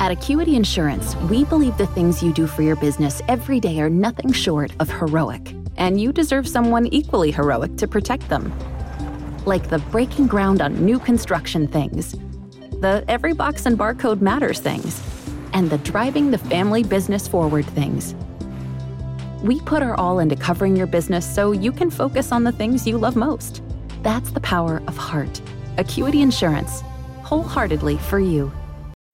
At Acuity Insurance, we believe the things you do for your business every day are nothing short of heroic, and you deserve someone equally heroic to protect them. Like the breaking ground on new construction things, the every box and barcode matters things, and the driving the family business forward things. We put our all into covering your business so you can focus on the things you love most. That's the power of heart. Acuity Insurance, wholeheartedly for you.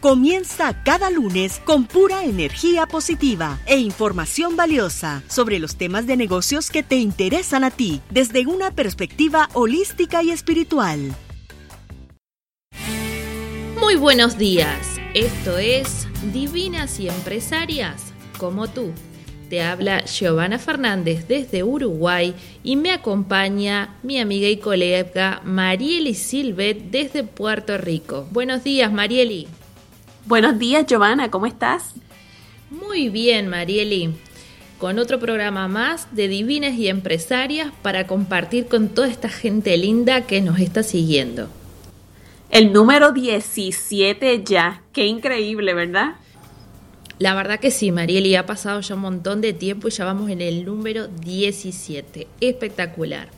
Comienza cada lunes con pura energía positiva e información valiosa sobre los temas de negocios que te interesan a ti desde una perspectiva holística y espiritual. Muy buenos días, esto es Divinas y Empresarias como tú. Te habla Giovanna Fernández desde Uruguay y me acompaña mi amiga y colega Marieli Silvet desde Puerto Rico. Buenos días, Marieli. Buenos días, Giovanna, ¿cómo estás? Muy bien, Marieli. Con otro programa más de Divinas y Empresarias para compartir con toda esta gente linda que nos está siguiendo. El número 17 ya. Qué increíble, ¿verdad? La verdad que sí, Marieli, ha pasado ya un montón de tiempo y ya vamos en el número 17. Espectacular.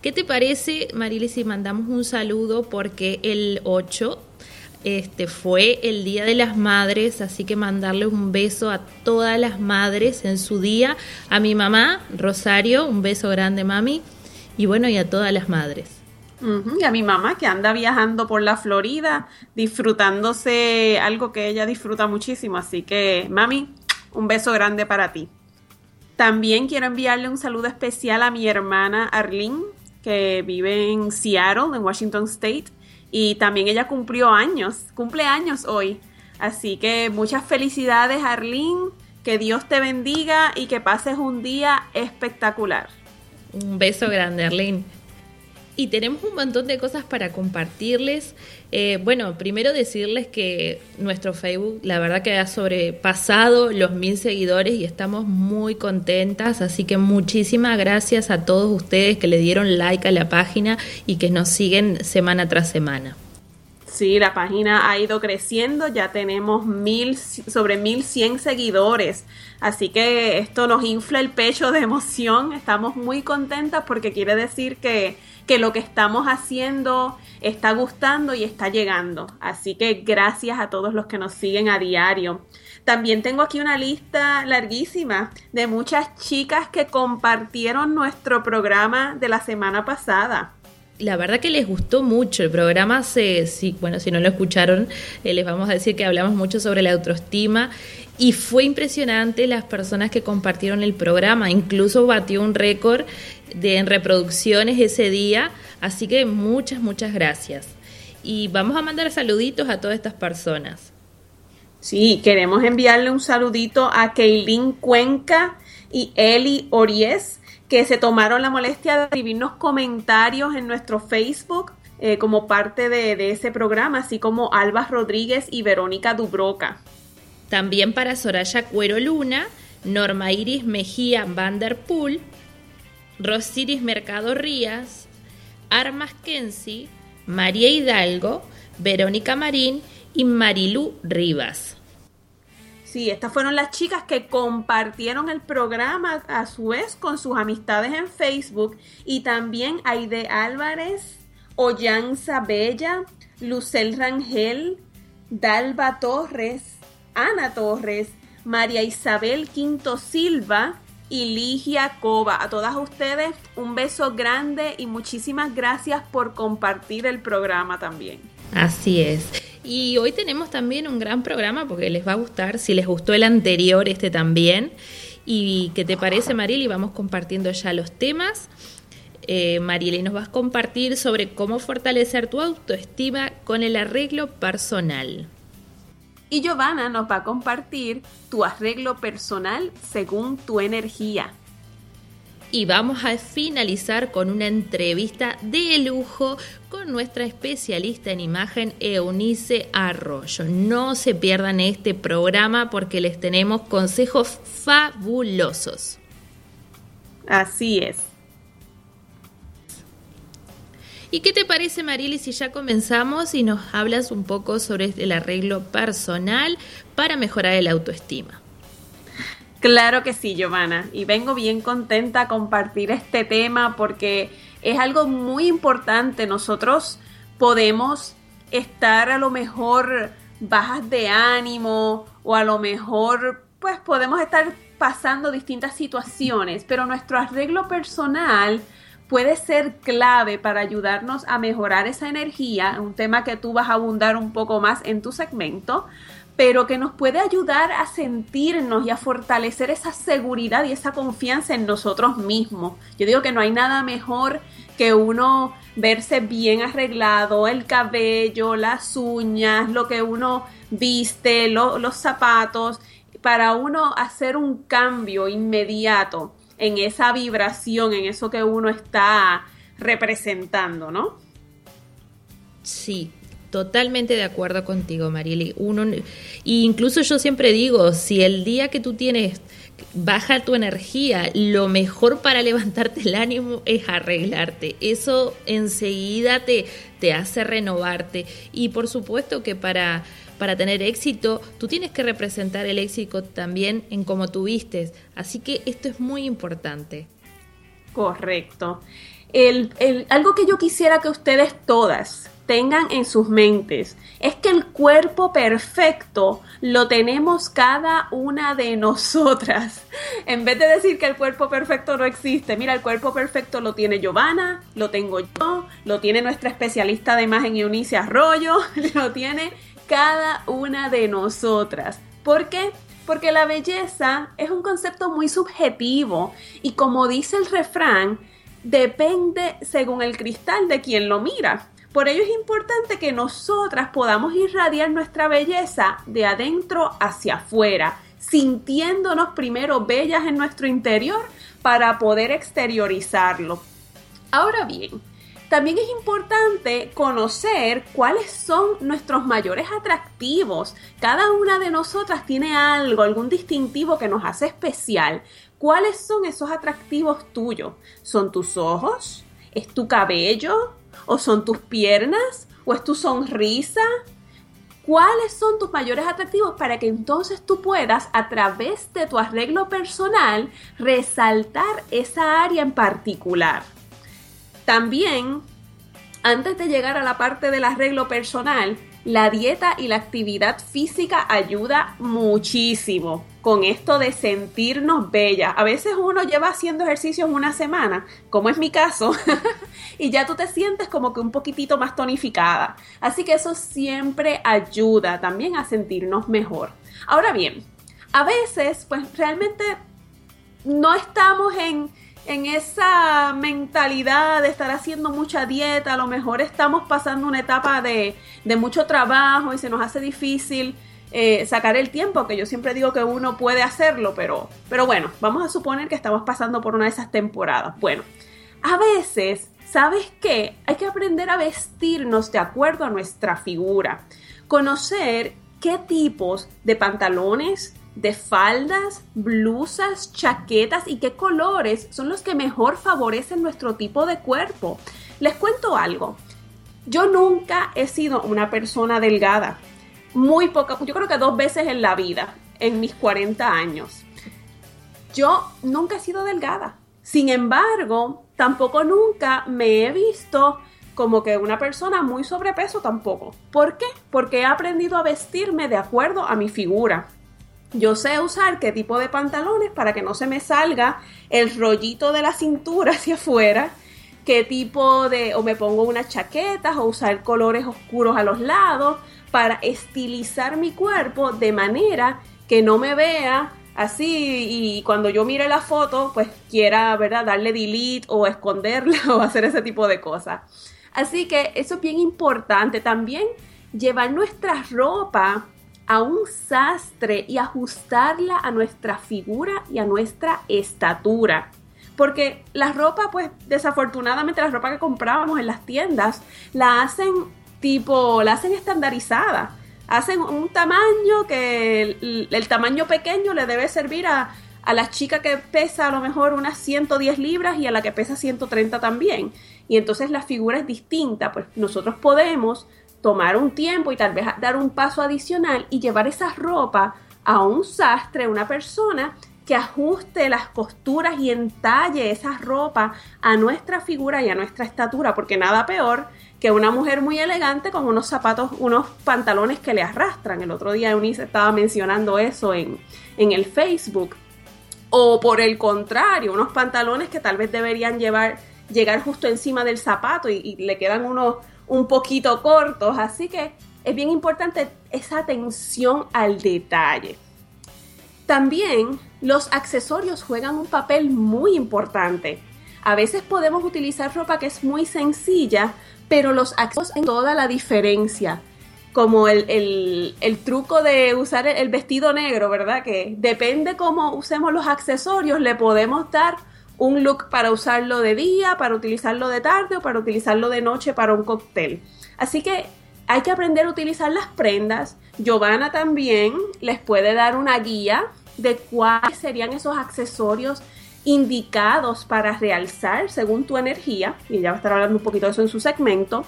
¿Qué te parece, Marieli, si mandamos un saludo porque el 8 este fue el Día de las Madres, así que mandarle un beso a todas las madres en su día, a mi mamá, Rosario, un beso grande, mami, y bueno, y a todas las madres. y a mi mamá que anda viajando por la Florida, disfrutándose algo que ella disfruta muchísimo, así que mami, un beso grande para ti. También quiero enviarle un saludo especial a mi hermana Arlene, que vive en Seattle, en Washington State y también ella cumplió años, cumple años hoy. Así que muchas felicidades, Arlene. Que Dios te bendiga y que pases un día espectacular. Un beso grande, Arlene y tenemos un montón de cosas para compartirles. Eh, bueno, primero decirles que nuestro Facebook, la verdad que ha sobrepasado los mil seguidores y estamos muy contentas, así que muchísimas gracias a todos ustedes que le dieron like a la página y que nos siguen semana tras semana. Sí, la página ha ido creciendo, ya tenemos mil, sobre 1100 seguidores, así que esto nos infla el pecho de emoción, estamos muy contentas porque quiere decir que que lo que estamos haciendo está gustando y está llegando. Así que gracias a todos los que nos siguen a diario. También tengo aquí una lista larguísima de muchas chicas que compartieron nuestro programa de la semana pasada la verdad que les gustó mucho el programa. Se, bueno, si no lo escucharon, eh, les vamos a decir que hablamos mucho sobre la autoestima y fue impresionante las personas que compartieron el programa. Incluso batió un récord de reproducciones ese día. Así que muchas, muchas gracias. Y vamos a mandar saluditos a todas estas personas. Sí, queremos enviarle un saludito a Keilin Cuenca y Eli Ories, que se tomaron la molestia de escribirnos comentarios en nuestro Facebook eh, como parte de, de, ese programa, así como Alba Rodríguez y Verónica Dubroca. También para Soraya Cuero Luna, Norma Iris Mejía Vanderpool, Rosiris Mercado Rías, Armas Kensi, María Hidalgo, Verónica Marín y Marilú Rivas. Sí, estas fueron las chicas que compartieron el programa a su vez con sus amistades en Facebook y también Aide Álvarez, Ollanza Bella, Lucel Rangel, Dalba Torres, Ana Torres, María Isabel Quinto Silva, y Ligia Cova. A todas ustedes un beso grande y muchísimas gracias por compartir el programa también. Así es. Y hoy tenemos también un gran programa porque les va a gustar, si les gustó el anterior, este también. ¿Y qué te parece, Marieli? Vamos compartiendo ya los temas. Eh, nos vas a compartir sobre cómo fortalecer tu autoestima con el arreglo personal. Y Giovanna nos va a compartir tu arreglo personal según tu energía. y vamos a finalizar con una entrevista de lujo con nuestra especialista en imagen Eunice Arroyo. No se pierdan este programa porque les tenemos consejos fabulosos. Así es. ¿Y qué te parece, Marily, si ya comenzamos y nos hablas un poco sobre el arreglo personal para mejorar el autoestima? Claro que sí, Giovanna. Y vengo bien contenta a compartir este tema porque es algo muy importante. Nosotros podemos estar a lo mejor bajas de ánimo o a lo mejor pues podemos estar pasando distintas situaciones, pero nuestro arreglo personal puede ser clave para ayudarnos a mejorar esa energía, un tema que tú vas a abundar un poco más en tu segmento, pero que nos puede ayudar a sentirnos y a fortalecer esa seguridad y esa confianza en nosotros mismos. Yo digo que no hay nada mejor que uno verse bien arreglado, el cabello, las uñas, lo que uno viste, los zapatos, para uno hacer un cambio inmediato en esa vibración, en eso que uno está representando, ¿no? Sí, Totalmente de acuerdo contigo, Marily. Uno, incluso yo siempre digo, si el día que tú tienes baja tu energía, lo mejor para levantarte el ánimo es arreglarte. Eso enseguida te, te hace renovarte. Y por supuesto que para, para tener éxito, tú tienes que representar el éxito también en cómo tú vistes. Así que esto es muy importante. Correcto. El, el, algo que yo quisiera que ustedes todas tengan en sus mentes es que el cuerpo perfecto lo tenemos cada una de nosotras. En vez de decir que el cuerpo perfecto no existe, mira, el cuerpo perfecto lo tiene Giovanna, lo tengo yo, lo tiene nuestra especialista de imagen Eunice Arroyo, lo tiene cada una de nosotras. ¿Por qué? Porque la belleza es un concepto muy subjetivo y como dice el refrán, depende según el cristal de quien lo mira. Por ello es importante que nosotras podamos irradiar nuestra belleza de adentro hacia afuera, sintiéndonos primero bellas en nuestro interior para poder exteriorizarlo. Ahora bien, también es importante conocer cuáles son nuestros mayores atractivos. Cada una de nosotras tiene algo, algún distintivo que nos hace especial. ¿Cuáles son esos atractivos tuyos? ¿Son tus ojos? ¿Es tu cabello? ¿O son tus piernas? ¿O es tu sonrisa? ¿Cuáles son tus mayores atractivos para que entonces tú puedas, a través de tu arreglo personal, resaltar esa área en particular? También, antes de llegar a la parte del arreglo personal, la dieta y la actividad física ayuda muchísimo con esto de sentirnos bellas. A veces uno lleva haciendo ejercicios una semana, como es mi caso, y ya tú te sientes como que un poquitito más tonificada. Así que eso siempre ayuda también a sentirnos mejor. Ahora bien, a veces pues realmente no estamos en en esa mentalidad de estar haciendo mucha dieta, a lo mejor estamos pasando una etapa de, mucho trabajo y se nos hace difícil eh, sacar el tiempo, que yo siempre digo que uno puede hacerlo, pero, pero bueno, vamos a suponer que estamos pasando por una de esas temporadas. Bueno, a veces, ¿sabes qué? Hay que aprender a vestirnos de acuerdo a nuestra figura, conocer qué tipos de pantalones, de faldas, blusas, chaquetas y qué colores son los que mejor favorecen nuestro tipo de cuerpo. Les cuento algo. Yo nunca he sido una persona delgada. Muy poca, yo creo que dos veces en la vida, en mis 40 años. Yo nunca he sido delgada. Sin embargo, tampoco nunca me he visto como que una persona muy sobrepeso tampoco. ¿Por qué? Porque he aprendido a vestirme de acuerdo a mi figura. Yo sé usar qué tipo de pantalones para que no se me salga el rollito de la cintura hacia afuera, qué tipo de, o me pongo unas chaquetas o usar colores oscuros a los lados para estilizar mi cuerpo de manera que no me vea así y cuando yo mire la foto pues quiera, ¿verdad? Darle delete o esconderla o hacer ese tipo de cosas. Así que eso es bien importante también llevar nuestra ropa a un sastre y ajustarla a nuestra figura y a nuestra estatura. porque la ropa, pues desafortunadamente la ropa que comprábamos en las tiendas, la hacen tipo, la hacen estandarizada. Hacen un tamaño que el, tamaño pequeño le debe servir a, a la chica que pesa a lo mejor unas 110 libras y a la que pesa 130 también. Y entonces la figura es distinta, pues nosotros podemos tomar un tiempo y tal vez dar un paso adicional y llevar esa ropa a un sastre, una persona que ajuste las costuras y entalle esa ropa a nuestra figura y a nuestra estatura, porque nada peor que una mujer muy elegante con unos zapatos, unos pantalones que le arrastran. El otro día Eunice estaba mencionando eso en, en el Facebook. O por el contrario, unos pantalones que tal vez deberían llevar, llegar justo encima del zapato y, le quedan unos un poquito cortos. Así que es bien importante esa atención al detalle. También los accesorios juegan un papel muy importante. A veces podemos utilizar ropa que es muy sencilla, pero los accesorios en toda la diferencia. Como el, truco de usar el, vestido negro, ¿verdad? Que depende cómo usemos los accesorios, le podemos dar un look para usarlo de día, para utilizarlo de tarde o para utilizarlo de noche para un cóctel. Así que hay que aprender a utilizar las prendas. Giovanna también les puede dar una guía de cuáles serían esos accesorios indicados para realzar según tu energía, y ya va a estar hablando un poquito de eso en su segmento,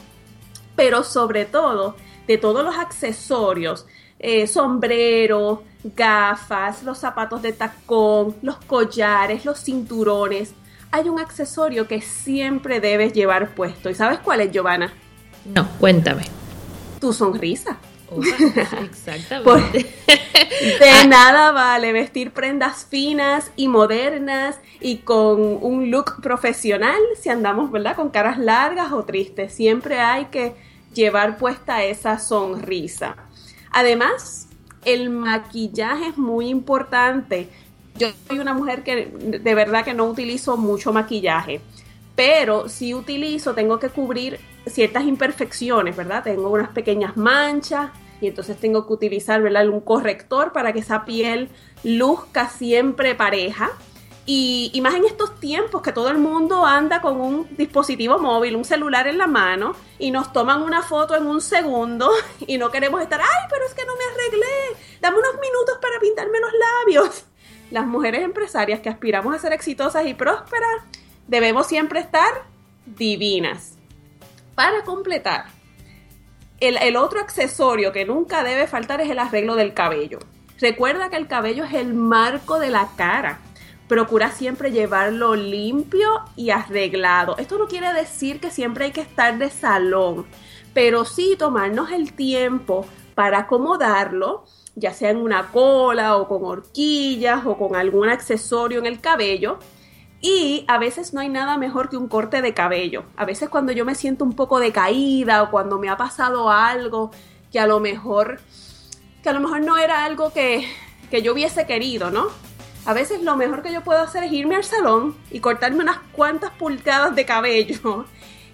pero sobre todo de todos los accesorios, eh, sombreros, gafas, los zapatos de tacón, los collares, los cinturones. Hay un accesorio que siempre debes llevar puesto. ¿Y sabes cuál es, Giovanna? No, cuéntame. Tu sonrisa. Exactamente. de ah. nada vale vestir prendas finas y modernas y con un look profesional si andamos, ¿verdad? Con caras largas o tristes. Siempre hay que llevar puesta esa sonrisa. Además, el maquillaje es muy importante. Yo soy una mujer que de verdad que no utilizo mucho maquillaje, pero si utilizo, tengo que cubrir ciertas imperfecciones, ¿verdad? Tengo unas pequeñas manchas y entonces tengo que utilizar, ¿verdad? Un corrector para que esa piel luzca siempre pareja. Y, más en estos tiempos que todo el mundo anda con un dispositivo móvil, un celular en la mano, y nos toman una foto en un segundo y no queremos estar, ay, pero es que no me arreglé, dame unos minutos para pintarme los labios. Las mujeres empresarias que aspiramos a ser exitosas y prósperas debemos siempre estar divinas. Para completar, el, otro accesorio que nunca debe faltar es el arreglo del cabello. Recuerda que el cabello es el marco de la cara. Procura siempre llevarlo limpio y arreglado. Esto no quiere decir que siempre hay que estar de salón, pero sí tomarnos el tiempo para acomodarlo, ya sea en una cola o con horquillas o con algún accesorio en el cabello y a veces no hay nada mejor que un corte de cabello. A veces cuando yo me siento un poco decaída o cuando me ha pasado algo que a lo mejor, que a lo mejor no era algo que, que yo hubiese querido, ¿no? A veces lo mejor que yo puedo hacer es irme al salón y cortarme unas cuantas pulgadas de cabello.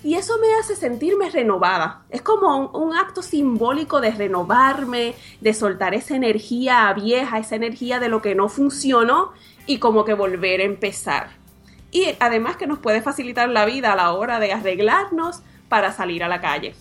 Y eso me hace sentirme renovada. Es como un, acto simbólico de renovarme, de soltar esa energía vieja, esa energía de lo que no funcionó y como que volver a empezar y además que nos puede facilitar la vida a la hora de arreglarnos para salir a la calle.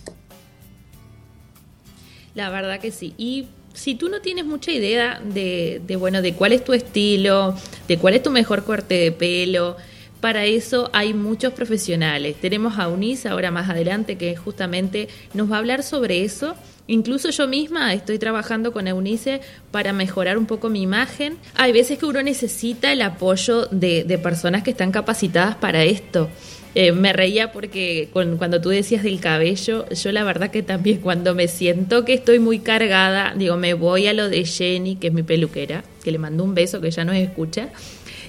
La verdad que sí. Y si tú no tienes mucha idea de, bueno, de cuál es tu estilo, de cuál es tu mejor corte de pelo, para eso hay muchos profesionales. Tenemos a Unis ahora más adelante que justamente nos va a hablar sobre eso Incluso yo misma estoy trabajando con Eunice para mejorar un poco mi imagen. Hay veces que uno necesita el apoyo de, personas que están capacitadas para esto. Eh, me reía porque cuando tú decías del cabello, yo la verdad que también cuando me siento que estoy muy cargada, digo, me voy a lo de Jenny, que es mi peluquera, que le mando un beso que ya nos escucha.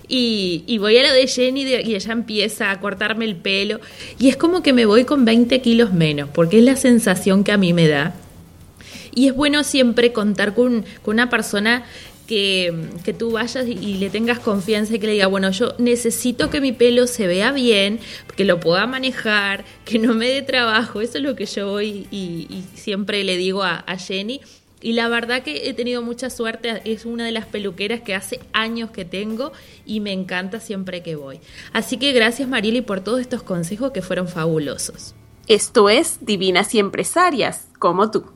Y, voy a lo de Jenny y ella empieza a cortarme el pelo y es como que me voy con 20 kilos menos, porque es la sensación que a mí me da y es bueno siempre contar con, una persona que, tú vayas y le tengas confianza y que le diga, bueno, yo necesito que mi pelo se vea bien, que lo pueda manejar, que no me dé trabajo. Eso es lo que yo voy y, siempre le digo a, Jenny Y la verdad que he tenido mucha suerte, es una de las peluqueras que hace años que tengo y me encanta siempre que voy. Así que gracias Marieli por todos estos consejos que fueron fabulosos. Esto es Divinas y Empresarias, como tú.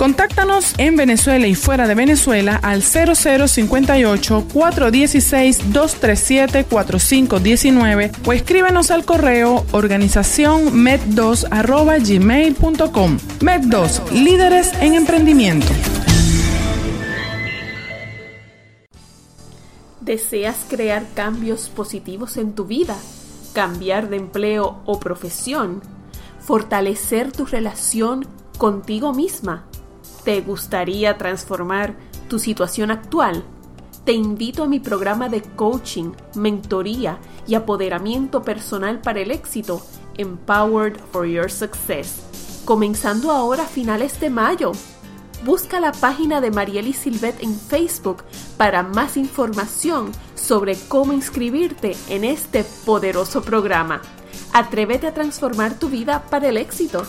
Contáctanos en Venezuela y fuera de Venezuela al 0058-416-237-4519 o escríbenos al correo organización med2 Med2, líderes en emprendimiento. ¿Deseas crear cambios positivos en tu vida? ¿Cambiar de empleo o profesión? ¿Fortalecer tu relación contigo misma? ¿Te gustaría transformar tu situación actual? Te invito a mi programa de coaching, mentoría y apoderamiento personal para el éxito, Empowered for Your Success, comenzando ahora a finales de mayo. Busca la página de Marieli Silvet en Facebook para más información sobre cómo inscribirte en este poderoso programa. Atrévete a transformar tu vida para el éxito.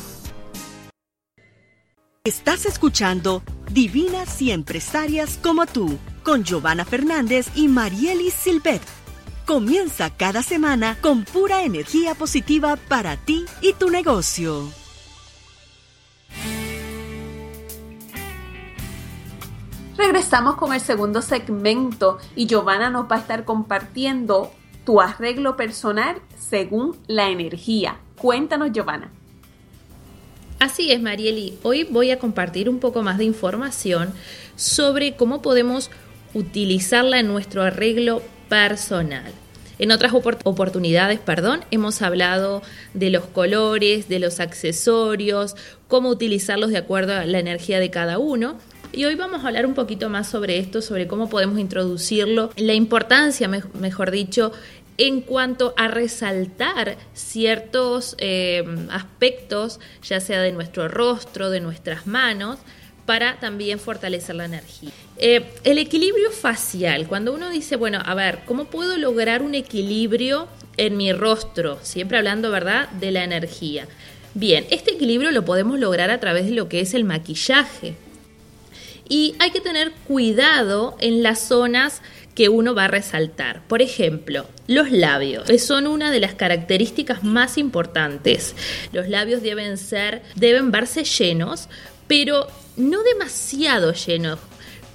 Estás escuchando Divinas y Empresarias como tú, con Giovanna Fernández y Marielis Silvet. Comienza cada semana con pura energía positiva para ti y tu negocio. Regresamos con el segundo segmento y Giovanna nos va a estar compartiendo tu arreglo personal según la energía. Cuéntanos, Giovanna. Así es, Marieli. Hoy voy a compartir un poco más de información sobre cómo podemos utilizarla en nuestro arreglo personal. En otras oportunidades, perdón, hemos hablado de los colores, de los accesorios, cómo utilizarlos de acuerdo a la energía de cada uno. Y hoy vamos a hablar un poquito más sobre esto, sobre cómo podemos introducirlo, la importancia, mejor dicho, en cuanto a resaltar ciertos eh, aspectos, ya sea de nuestro rostro, de nuestras manos, para también fortalecer la energía. Eh, el equilibrio facial, cuando uno dice, bueno, a ver, ¿cómo puedo lograr un equilibrio en mi rostro? Siempre hablando, ¿verdad?, de la energía. Bien, este equilibrio lo podemos lograr a través de lo que es el maquillaje. Y hay que tener cuidado en las zonas que uno va a resaltar. Por ejemplo, los labios son una de las características más importantes. Los labios deben ser, deben verse llenos, pero no demasiado llenos.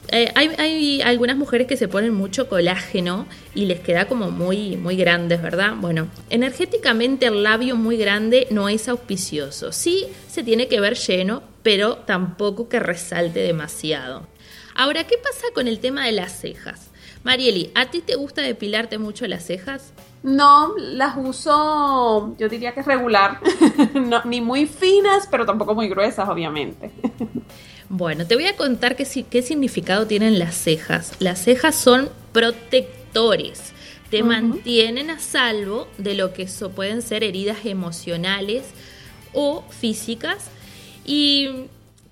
Eh, hay, algunas mujeres que se ponen mucho colágeno y les queda como muy, muy grandes, ¿verdad? Bueno, energéticamente el labio muy grande no es auspicioso. Sí se tiene que ver lleno, pero tampoco que resalte demasiado. Ahora, ¿qué pasa con el tema de las cejas? Marieli, ¿a ti te gusta depilarte mucho las cejas? No, las uso, yo diría que regular, ni muy finas, pero tampoco muy gruesas, obviamente. Bueno, te voy a contar qué, qué significado tienen las cejas. Las cejas son protectores, te mantienen a salvo de lo que pueden ser heridas emocionales o físicas. Y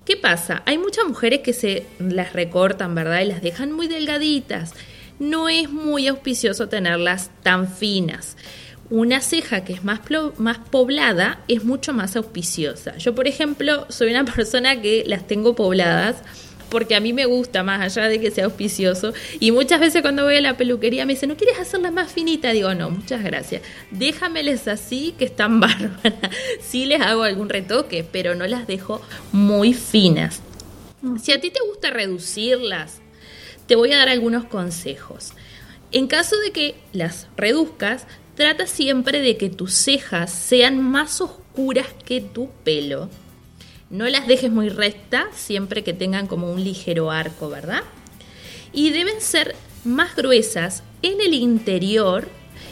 ¿qué pasa? Hay muchas mujeres que se las recortan, ¿verdad? Y las dejan muy delgaditas no es muy auspicioso tenerlas tan finas. Una ceja que es más, más poblada es mucho más auspiciosa. Yo, por ejemplo, soy una persona que las tengo pobladas porque a mí me gusta más allá de que sea auspicioso. Y muchas veces cuando voy a la peluquería me dicen, ¿no quieres hacerlas más finitas? Digo, no, muchas gracias. Déjameles así que están bárbaras. Sí les hago algún retoque, pero no las dejo muy finas. Si a ti te gusta reducirlas, te voy a dar algunos consejos. En caso de que las reduzcas, Trata siempre de que tus cejas sean más oscuras que tu pelo. No las dejes muy rectas, siempre que tengan como un ligero arco, ¿verdad? Y deben ser más gruesas en el interior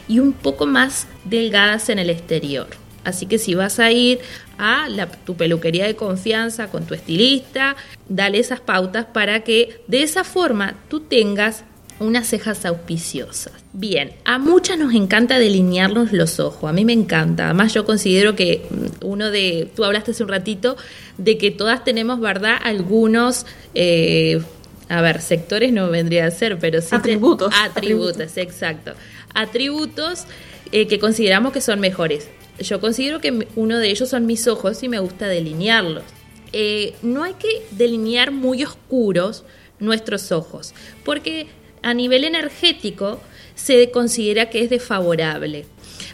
y un poco más delgadas en el exterior. Así que si vas a ir a tu peluquería de confianza con tu estilista, dale esas pautas para que de esa forma tú tengas unas cejas auspiciosas. Bien, a muchas nos encanta delinearnos los ojos, a mí me encanta, además yo considero que mm, uno de, tú hablaste hace un ratito de que todas tenemos, ¿verdad? Algunos... Eh, a ver, sectores no vendría a ser, pero sí. Atributos. atributos, exacto. Atributos eh, que consideramos que son mejores. Yo considero que uno de ellos son mis ojos y me gusta delinearlos. Eh, no hay que delinear muy oscuros nuestros ojos, porque a nivel energético se considera que es desfavorable.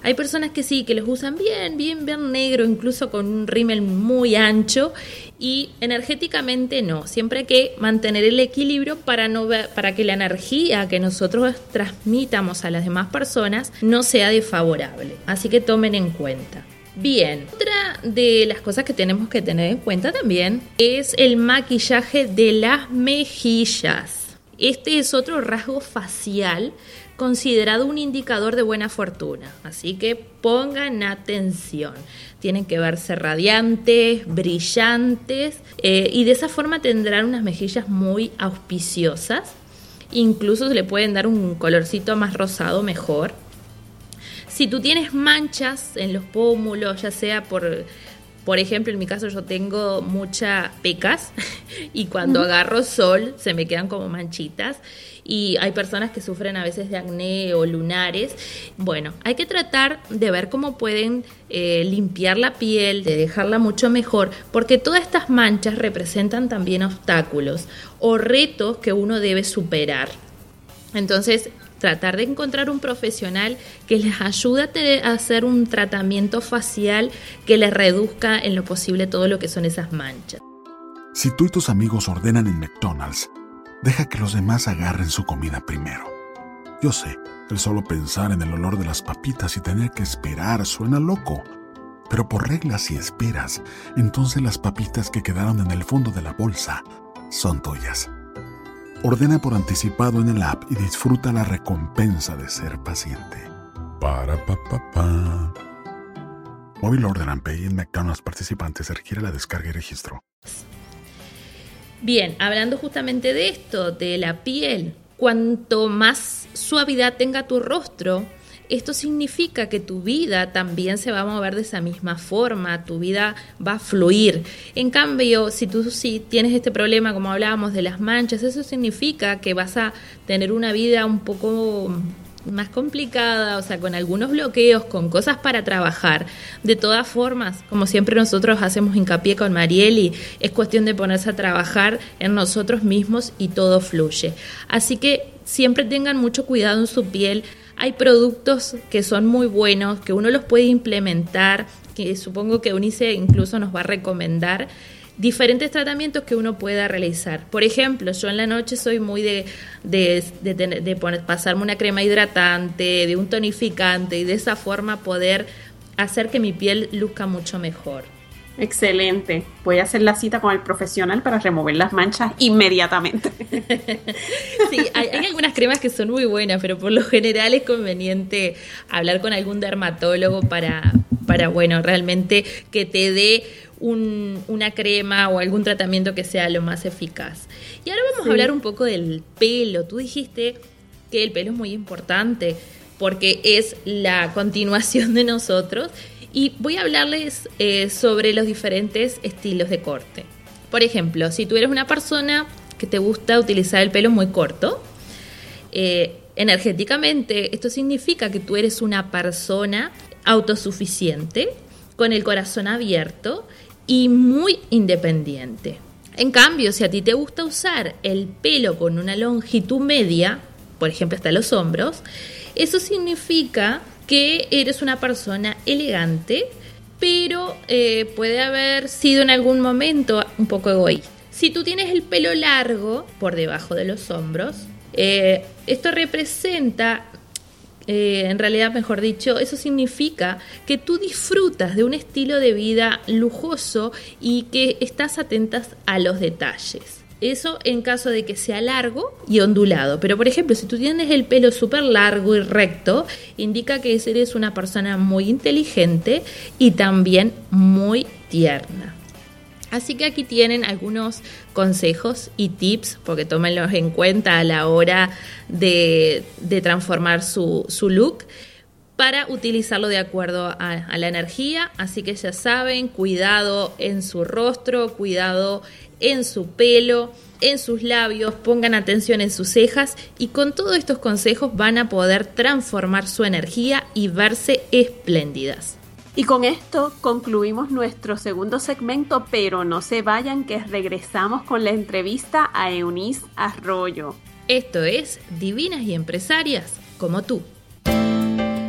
Hay personas que sí, que los usan bien, bien, bien negro, incluso con un rímel muy ancho, y energéticamente no. Siempre hay que mantener el equilibrio para, no para que la energía que nosotros transmitamos a las demás personas no sea desfavorable. Así que tomen en cuenta. Bien, otra de las cosas que tenemos que tener en cuenta también es el maquillaje de las mejillas. Este es otro rasgo facial considerado un indicador de buena fortuna, así que pongan atención. Tienen que verse radiantes, brillantes eh, y de esa forma tendrán unas mejillas muy auspiciosas. Incluso se le pueden dar un colorcito más rosado mejor. Si tú tienes manchas en los pómulos, ya sea por por ejemplo, en mi caso yo tengo muchas pecas y cuando agarro sol se me quedan como manchitas y hay personas que sufren a veces de acné o lunares. Bueno, hay que tratar de ver cómo pueden eh, limpiar la piel, de dejarla mucho mejor, porque todas estas manchas representan también obstáculos o retos que uno debe superar. Entonces, tratar de encontrar un profesional que les ayude a hacer un tratamiento facial que les reduzca en lo posible todo lo que son esas manchas. Si tú y tus amigos ordenan en McDonald's, deja que los demás agarren su comida primero. Yo sé, el solo pensar en el olor de las papitas y tener que esperar suena loco. Pero por reglas y esperas, entonces las papitas que quedaron en el fondo de la bolsa son tuyas. Ordena por anticipado en el app y disfruta la recompensa de ser paciente. Para pa pa pa. Móvil Order and Pay en McDonald's participantes se requiere la descarga y registro. Bien, hablando justamente de esto, de la piel, cuanto más suavidad tenga tu rostro, esto significa que tu vida también se va a mover de esa misma forma, tu vida va a fluir. En cambio, si tú sí tienes este problema, como hablábamos, de las manchas, eso significa que vas a tener una vida un poco más complicada, o sea, con algunos bloqueos, con cosas para trabajar. De todas formas, como siempre nosotros hacemos hincapié con Marieli, es cuestión de ponerse a trabajar en nosotros mismos y todo fluye. Así que siempre tengan mucho cuidado en su piel, hay productos que son muy buenos, que uno los puede implementar, que supongo que Unice incluso nos va a recomendar diferentes tratamientos que uno pueda realizar. Por ejemplo, yo en la noche soy muy de, de, de, pasarme una crema hidratante, de un tonificante y de esa forma poder hacer que mi piel luzca mucho mejor. Excelente. Voy a hacer la cita con el profesional para remover las manchas inmediatamente. sí, hay, algunas cremas que son muy buenas, pero por lo general es conveniente hablar con algún dermatólogo para, para bueno, realmente que te dé una crema o algún tratamiento que sea lo más eficaz. Y ahora vamos a hablar un poco del pelo. Tú dijiste que el pelo es muy importante porque es la continuación de nosotros y voy a hablarles eh, sobre los diferentes estilos de corte. Por ejemplo, si tú eres una persona que te gusta utilizar el pelo muy corto, eh, energéticamente esto significa que tú eres una persona autosuficiente, con el corazón abierto y muy independiente. En cambio, si a ti te gusta usar el pelo con una longitud media, por ejemplo hasta los hombros, eso significa que eres una persona elegante, pero eh, puede haber sido en algún momento un poco egoísta. Si tú tienes el pelo largo por debajo de los hombros, eh, esto representa eh, en realidad mejor dicho, eso significa que tú disfrutas de un estilo de vida lujoso y que estás atentas a los detalles. Eso en caso de que sea largo y ondulado. Pero por ejemplo, si tú tienes el pelo súper largo y recto, indica que eres una persona muy inteligente y también muy tierna. Así que aquí tienen algunos consejos y tips, porque tómenlos en cuenta a la hora de, transformar su, look para utilizarlo de acuerdo a, a, la energía. Así que ya saben, cuidado en su rostro, cuidado en su pelo, en sus labios, pongan atención en sus cejas y con todos estos consejos van a poder transformar su energía y verse espléndidas. Y con esto concluimos nuestro segundo segmento, pero no se vayan que regresamos con la entrevista a Eunice Arroyo. Esto es Divinas y Empresarias como tú.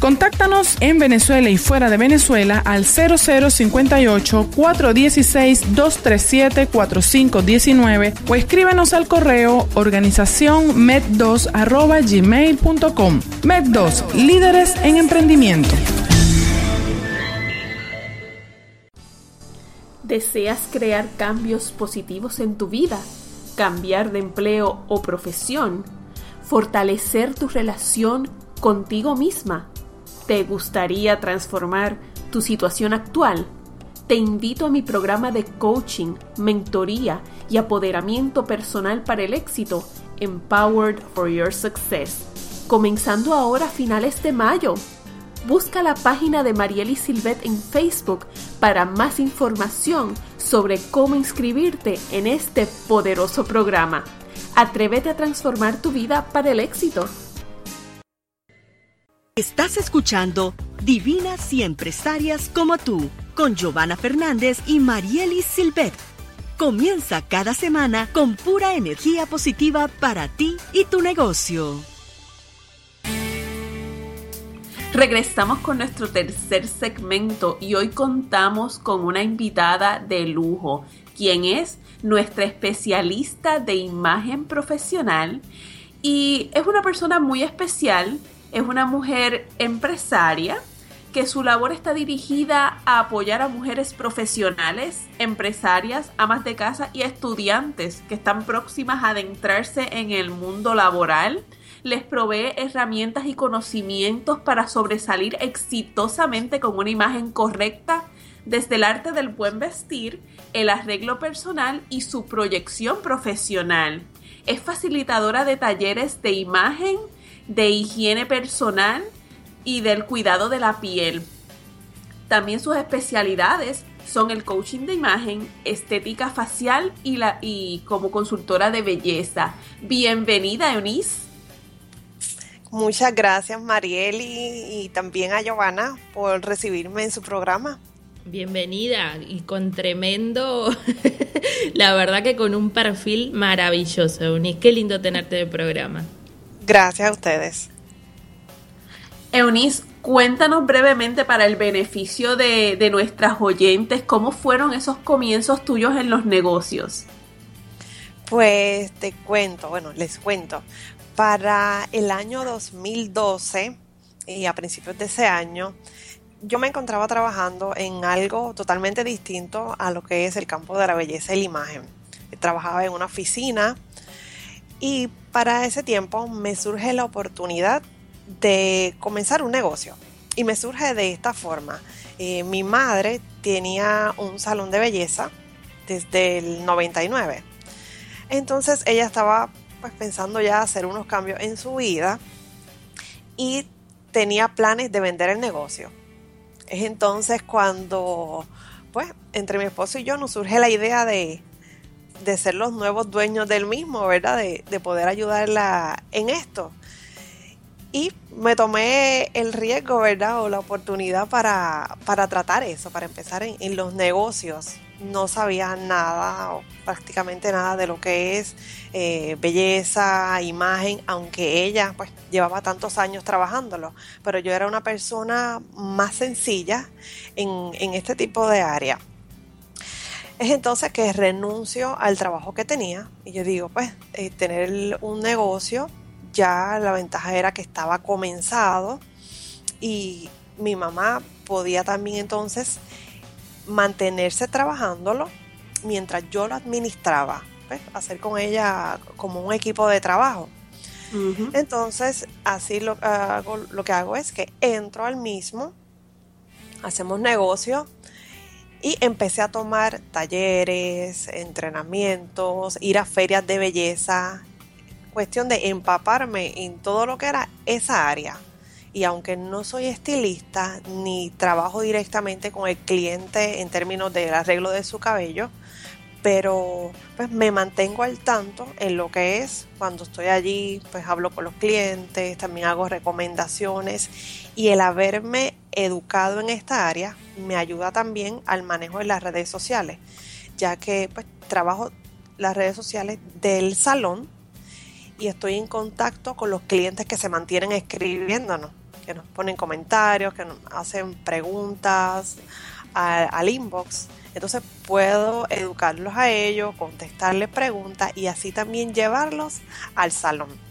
Contáctanos en Venezuela y fuera de Venezuela al 0058-416-237-4519 o escríbenos al correo organización med2.gmail.com. Med2, líderes en emprendimiento. ¿Deseas crear cambios positivos en tu vida? ¿Cambiar de empleo o profesión? ¿Fortalecer tu relación contigo misma? ¿Te gustaría transformar tu situación actual? Te invito a mi programa de coaching, mentoría y apoderamiento personal para el éxito, Empowered for Your Success, comenzando ahora a finales de mayo. Busca la página de Marieli Silvet en Facebook para más información sobre cómo inscribirte en este poderoso programa. Atrévete a transformar tu vida para el éxito. Estás escuchando Divinas y Empresarias como tú, con Giovanna Fernández y Marielis Silvet. Comienza cada semana con pura energía positiva para ti y tu negocio. Regresamos con nuestro tercer segmento y hoy contamos con una invitada de lujo, quien es nuestra especialista de imagen profesional y es una persona muy especial es una mujer empresaria que su labor está dirigida a apoyar a mujeres profesionales, empresarias, amas de casa y estudiantes que están próximas a adentrarse en el mundo laboral. Les provee herramientas y conocimientos para sobresalir exitosamente con una imagen correcta desde el arte del buen vestir, el arreglo personal y su proyección profesional. Es facilitadora de talleres de imagen, de higiene personal y del cuidado de la piel. También sus especialidades son el coaching de imagen, estética facial y, la, y como consultora de belleza. Bienvenida, Eunice. Muchas gracias, Marieli, y también a Giovanna por recibirme en su programa. Bienvenida y con tremendo, la verdad que con un perfil maravilloso, Eunice. Qué lindo tenerte de programa. Gracias a ustedes. Eunice, cuéntanos brevemente para el beneficio de, de nuestras oyentes cómo fueron esos comienzos tuyos en los negocios. Pues te cuento, bueno, les cuento. Para el año 2012 y a principios de ese año, yo me encontraba trabajando en algo totalmente distinto a lo que es el campo de la belleza y la imagen. Trabajaba en una oficina y para ese tiempo me surge la oportunidad de comenzar un negocio. Y me surge de esta forma. Eh, mi madre tenía un salón de belleza desde el 99. Entonces ella estaba pues pensando ya hacer unos cambios en su vida y tenía planes de vender el negocio. Es entonces cuando, pues, entre mi esposo y yo nos surge la idea de, de ser los nuevos dueños del mismo, ¿verdad? De, de poder ayudarla en esto. Y me tomé el riesgo, ¿verdad? O la oportunidad para, para tratar eso, para empezar en, en los negocios no sabía nada o prácticamente nada de lo que es eh, belleza, imagen, aunque ella pues llevaba tantos años trabajándolo, pero yo era una persona más sencilla en, este tipo de área. Es entonces que renuncio al trabajo que tenía y yo digo, pues, eh, tener un negocio, ya la ventaja era que estaba comenzado y mi mamá podía también entonces mantenerse trabajándolo mientras yo lo administraba, hacer con ella como un equipo de trabajo. Entonces, así lo, hago, lo que hago es que entro al mismo, hacemos negocio y empecé a tomar talleres, entrenamientos, ir a ferias de belleza, cuestión de empaparme en todo lo que era esa área. Y aunque no soy estilista ni trabajo directamente con el cliente en términos del arreglo de su cabello, pero pues me mantengo al tanto en lo que es cuando estoy allí, pues hablo con los clientes, también hago recomendaciones. Y el haberme educado en esta área me ayuda también al manejo de las redes sociales, ya que pues trabajo las redes sociales del salón y estoy en contacto con los clientes que se mantienen escribiéndonos que nos ponen comentarios, que nos hacen preguntas al, inbox. Entonces puedo educarlos a ellos, contestarles preguntas y así también llevarlos al salón.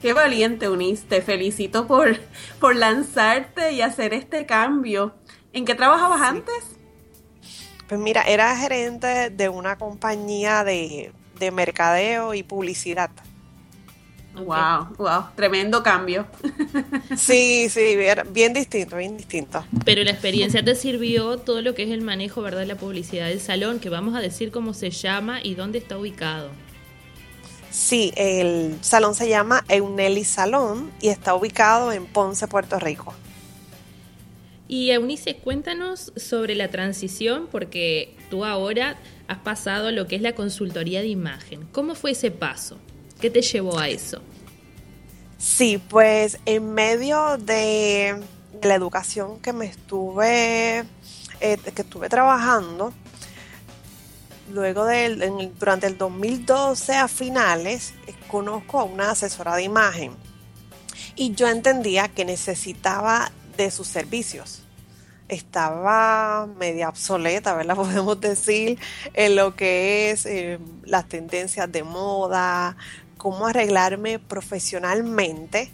Qué valiente, Unis. Te felicito por, por lanzarte y hacer este cambio. ¿En qué trabajabas antes? Pues mira, era gerente de una compañía de, de mercadeo y publicidad. Wow, wow, tremendo cambio. Sí, sí, bien, distinto, bien distinto. Pero la experiencia te sirvió todo lo que es el manejo, ¿verdad? De la publicidad del salón, que vamos a decir cómo se llama y dónde está ubicado. Sí, el salón se llama Euneli Salón y está ubicado en Ponce, Puerto Rico. Y Eunice, cuéntanos sobre la transición, porque tú ahora has pasado a lo que es la consultoría de imagen. ¿Cómo fue ese paso? ¿Qué te llevó a eso? Sí, pues en medio de, la educación que me estuve, eh, que estuve trabajando, luego del, durante el 2012 a finales, eh, conozco a una asesora de imagen y yo entendía que necesitaba de sus servicios. Estaba media obsoleta, ¿verdad? Podemos decir, en lo que es eh, las tendencias de moda, cómo arreglarme profesionalmente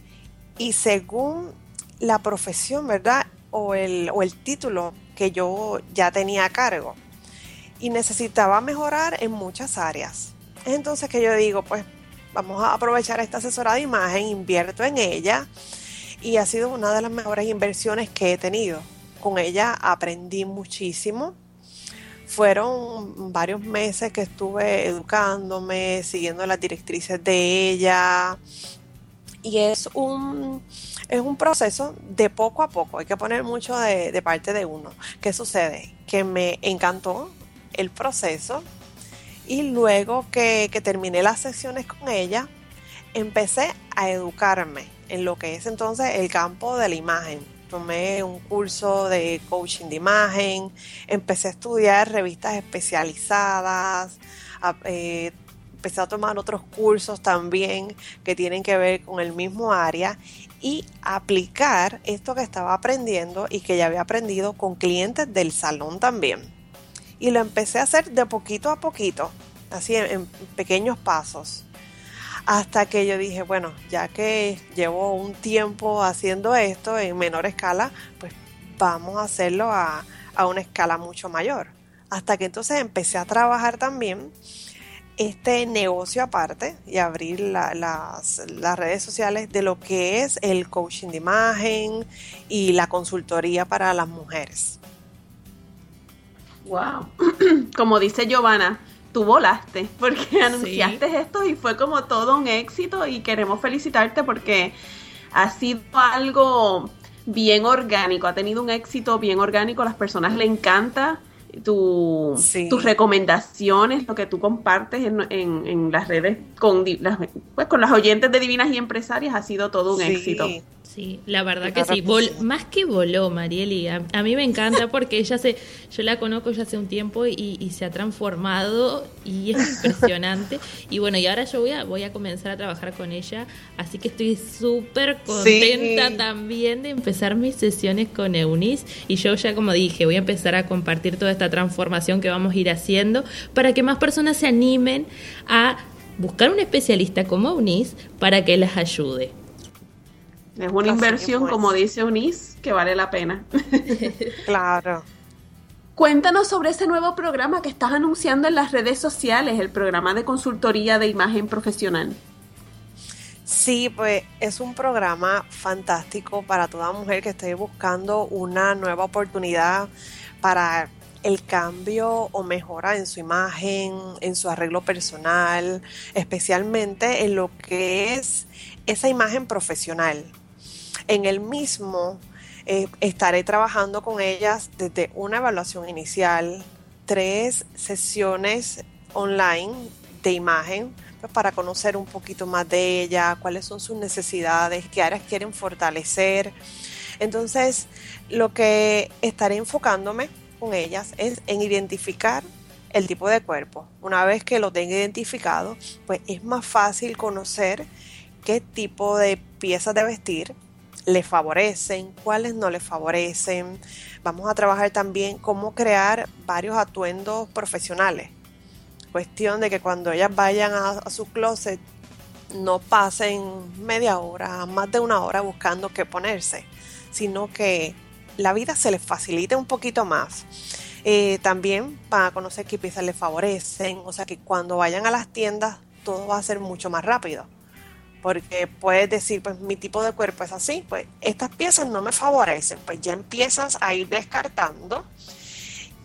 y según la profesión, ¿verdad? O el, o el título que yo ya tenía a cargo. Y necesitaba mejorar en muchas áreas. Entonces que yo digo, pues vamos a aprovechar esta asesora de imagen, invierto en ella y ha sido una de las mejores inversiones que he tenido. Con ella aprendí muchísimo, fueron varios meses que estuve educándome, siguiendo las directrices de ella. Y es un, es un proceso de poco a poco, hay que poner mucho de, parte de uno. ¿Qué sucede? Que me encantó el proceso y luego que, terminé las sesiones con ella, empecé a educarme en lo que es entonces el campo de la imagen tomé un curso de coaching de imagen, empecé a estudiar revistas especializadas, eh, empecé a tomar otros cursos también que tienen que ver con el mismo área y aplicar esto que estaba aprendiendo y que ya había aprendido con clientes del salón también. Y lo empecé a hacer de poquito a poquito, así en pequeños pasos hasta que yo dije, bueno, ya que llevo un tiempo haciendo esto en menor escala, pues vamos a hacerlo a, una escala mucho mayor. Hasta que entonces empecé a trabajar también este negocio aparte y abrir las, las, redes sociales de lo que es el coaching de imagen y la consultoría para las mujeres. Wow. Como dice Giovanna, tú volaste, porque anunciaste esto y fue como todo un éxito y queremos felicitarte porque ha sido algo bien orgánico, ha tenido un éxito bien orgánico, a las personas le encanta tu, tus recomendaciones, lo que tú compartes en, en, las redes con, las, pues, con las oyentes de Divinas y Empresarias ha sido todo un éxito. Sí, la verdad que sí. más que voló, Marieli. A, mí me encanta porque ella se, yo la conozco ya hace un tiempo y, se ha transformado y es impresionante. y bueno, y ahora yo voy a, voy a comenzar a trabajar con ella, así que estoy súper contenta también de empezar mis sesiones con Eunice. Y yo ya, como dije, voy a empezar a compartir toda esta transformación que vamos a ir haciendo para que más personas se animen a buscar un especialista como Eunice para que les ayude. Es una inversión, como dice Unis, que vale la pena. claro. Cuéntanos sobre ese nuevo programa que estás anunciando en las redes sociales, el programa de consultoría de imagen profesional. Sí, pues es un programa fantástico para toda mujer que esté buscando una nueva oportunidad para el cambio o mejora en su imagen, en su arreglo personal, especialmente en lo que es esa imagen profesional. En el mismo eh, estaré trabajando con ellas desde una evaluación inicial, tres sesiones online de imagen pues, para conocer un poquito más de ella, cuáles son sus necesidades, qué áreas quieren fortalecer. Entonces, lo que estaré enfocándome con ellas es en identificar el tipo de cuerpo. Una vez que lo tenga identificado, pues es más fácil conocer qué tipo de piezas de vestir le favorecen, cuáles no le favorecen. Vamos a trabajar también cómo crear varios atuendos profesionales. Cuestión de que cuando ellas vayan a, su closet no pasen media hora, más de una hora buscando qué ponerse, sino que la vida se les facilite un poquito más. Eh, también para conocer qué piezas les favorecen, o sea que cuando vayan a las tiendas todo va a ser mucho más rápido porque puedes decir, pues mi tipo de cuerpo es así, pues estas piezas no me favorecen, pues ya empiezas a ir descartando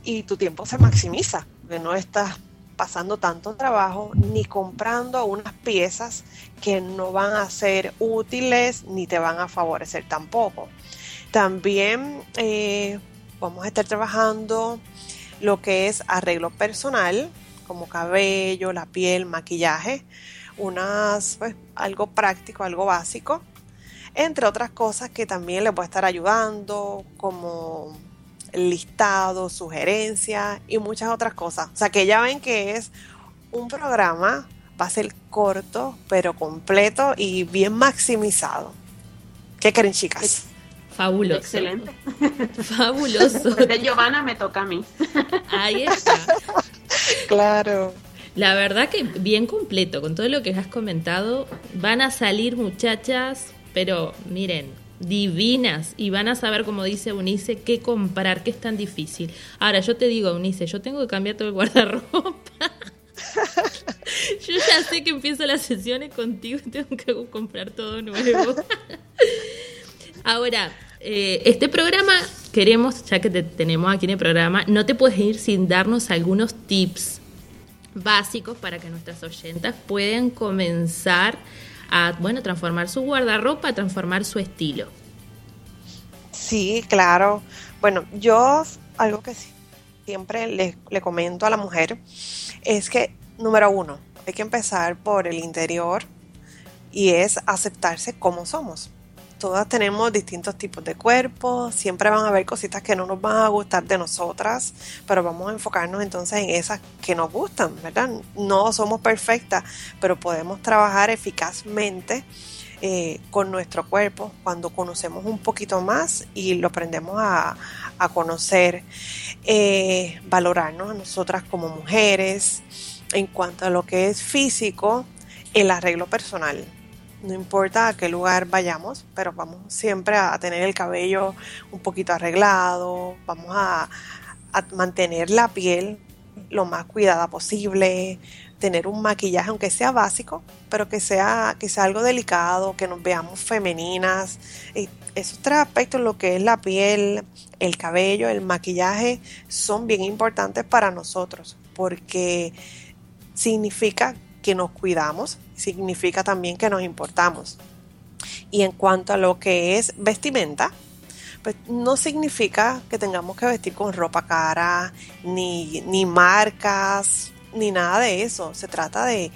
y tu tiempo se maximiza, que no estás pasando tanto trabajo ni comprando unas piezas que no van a ser útiles ni te van a favorecer tampoco. También eh, vamos a estar trabajando lo que es arreglo personal, como cabello, la piel, maquillaje unas, pues, algo práctico, algo básico, entre otras cosas que también les voy a estar ayudando, como listado, sugerencias y muchas otras cosas. O sea que ya ven que es un programa, va a ser corto, pero completo y bien maximizado. ¿Qué creen, chicas? Fabuloso. Excelente. Fabuloso. De Giovanna me toca a mí. Ahí está. claro. La verdad que bien completo, con todo lo que has comentado, van a salir muchachas, pero miren, divinas y van a saber, como dice Unice, qué comprar, qué es tan difícil. Ahora, yo te digo, Unice, yo tengo que cambiar todo el guardarropa. yo ya sé que empiezo las sesiones contigo y tengo que comprar todo nuevo. Ahora, eh, este programa queremos, ya que te tenemos aquí en el programa, no te puedes ir sin darnos algunos tips básicos para que nuestras oyentas puedan comenzar a, bueno, transformar su guardarropa, transformar su estilo. Sí, claro. Bueno, yo algo que siempre le, le comento a la mujer es que, número uno, hay que empezar por el interior y es aceptarse como somos todas tenemos distintos tipos de cuerpos, siempre van a haber cositas que no nos van a gustar de nosotras, pero vamos a enfocarnos entonces en esas que nos gustan, ¿verdad? No somos perfectas, pero podemos trabajar eficazmente eh, con nuestro cuerpo cuando conocemos un poquito más y lo aprendemos a, conocer, eh, valorarnos a nosotras como mujeres en cuanto a lo que es físico, el arreglo personal no importa a qué lugar vayamos, pero vamos siempre a tener el cabello un poquito arreglado, vamos a, mantener la piel lo más cuidada posible, tener un maquillaje aunque sea básico, pero que sea, que sea algo delicado, que nos veamos femeninas. Y esos tres aspectos, lo que es la piel, el cabello, el maquillaje, son bien importantes para nosotros, porque significa que nos cuidamos, significa también que nos importamos. Y en cuanto a lo que es vestimenta, pues no significa que tengamos que vestir con ropa cara, ni, ni marcas, ni nada de eso. Se trata de,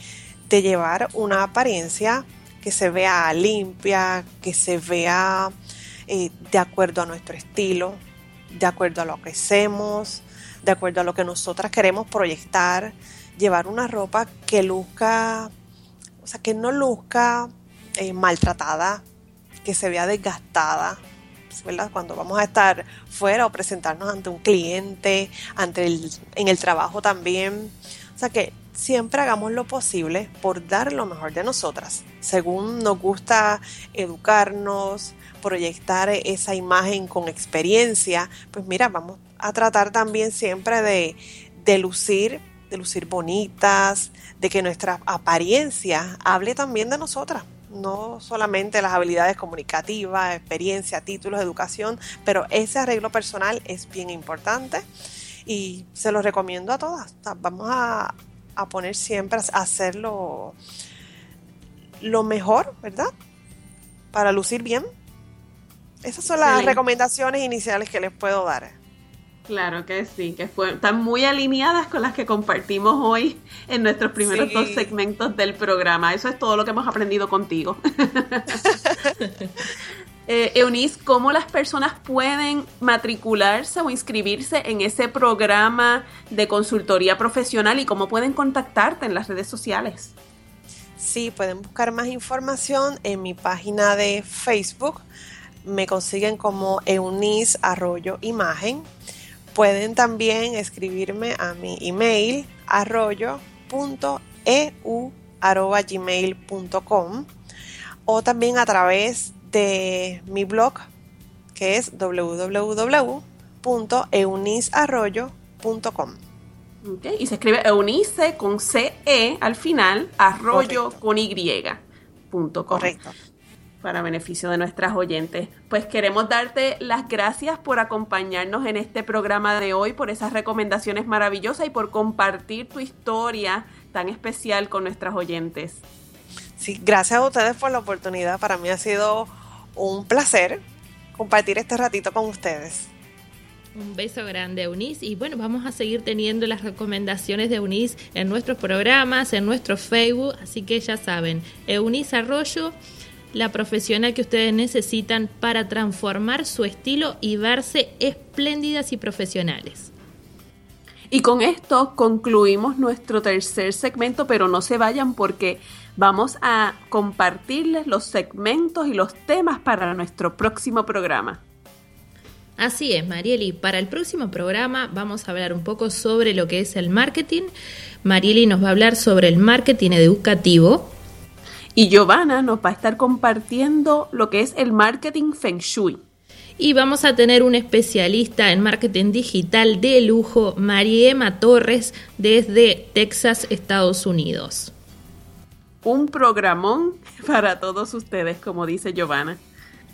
de llevar una apariencia que se vea limpia, que se vea eh, de acuerdo a nuestro estilo, de acuerdo a lo que hacemos, de acuerdo a lo que nosotras queremos proyectar, llevar una ropa que luzca, o sea, que no luzca eh, maltratada, que se vea desgastada, ¿verdad? Cuando vamos a estar fuera o presentarnos ante un cliente, ante el, en el trabajo también. O sea que siempre hagamos lo posible por dar lo mejor de nosotras. Según nos gusta educarnos, proyectar esa imagen con experiencia, pues mira, vamos a tratar también siempre de, de lucir, de lucir bonitas, de que nuestra apariencia hable también de nosotras no solamente las habilidades comunicativas, experiencia, títulos, educación, pero ese arreglo personal es bien importante y se lo recomiendo a todas. Vamos a, poner siempre a hacerlo lo mejor, ¿verdad? Para lucir bien. Esas son las recomendaciones iniciales que les puedo dar. Claro que sí, que están muy alineadas con las que compartimos hoy en nuestros primeros dos segmentos del programa. Eso es todo lo que hemos aprendido contigo. eh, Eunice, ¿cómo las personas pueden matricularse o inscribirse en ese programa de consultoría profesional y cómo pueden contactarte en las redes sociales? Sí, pueden buscar más información en mi página de Facebook. Me consiguen como Eunice Arroyo Imagen Pueden también escribirme a mi email arroyo.eu.gmail.com o también a través de mi blog que es www.eunisarroyo.com. Okay, y se escribe Eunice con CE al final, arroyo con Y.com. Correcto para beneficio de nuestras oyentes. Pues queremos darte las gracias por acompañarnos en este programa de hoy, por esas recomendaciones maravillosas y por compartir tu historia tan especial con nuestras oyentes. Sí, gracias a ustedes por la oportunidad. Para mí ha sido un placer compartir este ratito con ustedes. Un beso grande, Eunice. Y bueno, vamos a seguir teniendo las recomendaciones de Eunice en nuestros programas, en nuestro Facebook. Así que ya saben, Eunice Arroyo la profesional que ustedes necesitan para transformar su estilo y verse espléndidas y profesionales. Y con esto concluimos nuestro tercer segmento, pero no se vayan porque vamos a compartirles los segmentos y los temas para nuestro próximo programa. Así es, Marieli. Para el próximo programa vamos a hablar un poco sobre lo que es el marketing. Marieli nos va a hablar sobre el marketing educativo, y Giovanna nos va a estar compartiendo lo que es el marketing Feng Shui. Y vamos a tener un especialista en marketing digital de lujo, Mariema Torres, desde Texas, Estados Unidos. Un programón para todos ustedes, como dice Giovanna.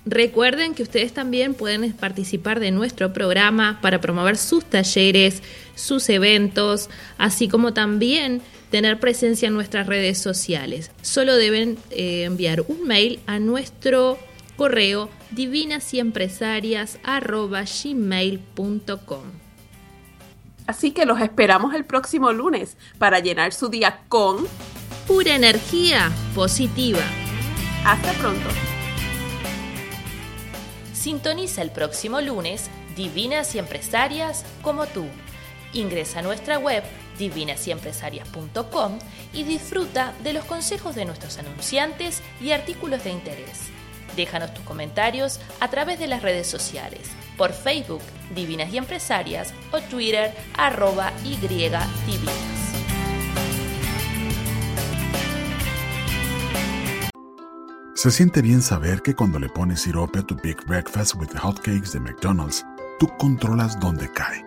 Recuerden que ustedes también pueden participar de nuestro programa para promover sus talleres, sus eventos, así como también tener presencia en nuestras redes sociales. Solo deben eh, enviar un mail a nuestro correo divinasyempresarias.gmail.com Así que los esperamos el próximo lunes para llenar su día con pura energía positiva. Hasta pronto. Sintoniza el próximo lunes Divinas y Empresarias como tú. Ingresa a nuestra web divinasyempresarias.com y disfruta de los consejos de nuestros anunciantes y artículos de interés. Déjanos tus comentarios a través de las redes sociales, por Facebook Divinas y Empresarias o Twitter arroba y divinas. Se siente bien saber que cuando le pones sirope a tu Big Breakfast with the Hotcakes de McDonald's, tú controlas dónde cae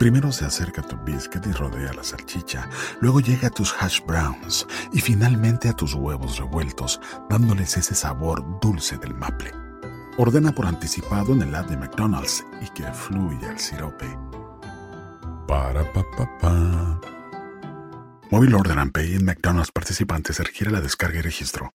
Primero se acerca tu biscuit y rodea la salchicha, luego llega a tus hash browns y finalmente a tus huevos revueltos, dándoles ese sabor dulce del maple. Ordena por anticipado en el app de McDonald's y que fluya el sirope. Para pa pa pa. Móvil Order and Pay en McDonald's participantes requiere la descarga y registro.